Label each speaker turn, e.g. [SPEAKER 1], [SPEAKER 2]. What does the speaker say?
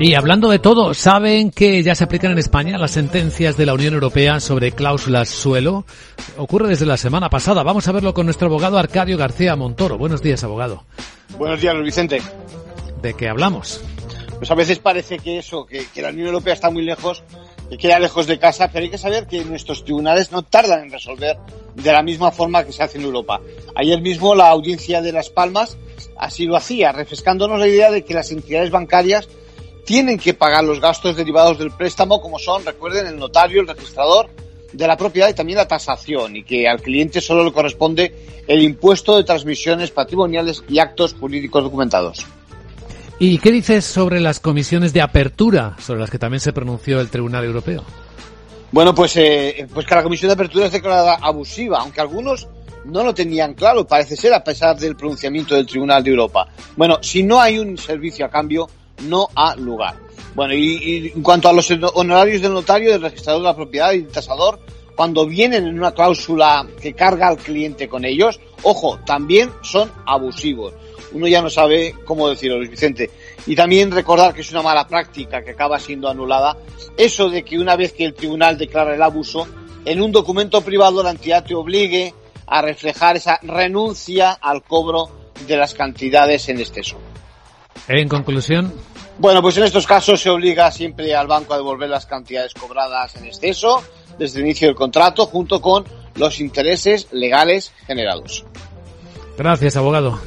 [SPEAKER 1] Y hablando de todo, ¿saben que ya se aplican en España las sentencias de la Unión Europea sobre cláusulas suelo? Ocurre desde la semana pasada. Vamos a verlo con nuestro abogado Arcadio García Montoro. Buenos días, abogado.
[SPEAKER 2] Buenos días, Luis Vicente.
[SPEAKER 1] ¿De qué hablamos?
[SPEAKER 2] Pues a veces parece que eso, que, que la Unión Europea está muy lejos, que queda lejos de casa, pero hay que saber que nuestros tribunales no tardan en resolver de la misma forma que se hace en Europa. Ayer mismo la audiencia de Las Palmas así lo hacía, refrescándonos la idea de que las entidades bancarias tienen que pagar los gastos derivados del préstamo, como son, recuerden, el notario, el registrador de la propiedad y también la tasación, y que al cliente solo le corresponde el impuesto de transmisiones patrimoniales y actos jurídicos documentados.
[SPEAKER 1] ¿Y qué dices sobre las comisiones de apertura, sobre las que también se pronunció el Tribunal Europeo?
[SPEAKER 2] Bueno, pues, eh, pues que la comisión de apertura es declarada abusiva, aunque algunos no lo tenían claro, parece ser, a pesar del pronunciamiento del Tribunal de Europa. Bueno, si no hay un servicio a cambio, no ha lugar. Bueno, y, en cuanto a los honorarios del notario, del registrador de la propiedad y del tasador, cuando vienen en una cláusula que carga al cliente con ellos, ojo, también son abusivos. Uno ya no sabe cómo decirlo, Luis Vicente. Y también recordar que es una mala práctica que acaba siendo anulada. Eso de que una vez que el tribunal declara el abuso, en un documento privado la entidad te obligue a reflejar esa renuncia al cobro de las cantidades en exceso.
[SPEAKER 1] En conclusión.
[SPEAKER 2] Bueno, pues en estos casos se obliga siempre al banco a devolver las cantidades cobradas en exceso desde el inicio del contrato junto con los intereses legales generados.
[SPEAKER 1] Gracias, abogado.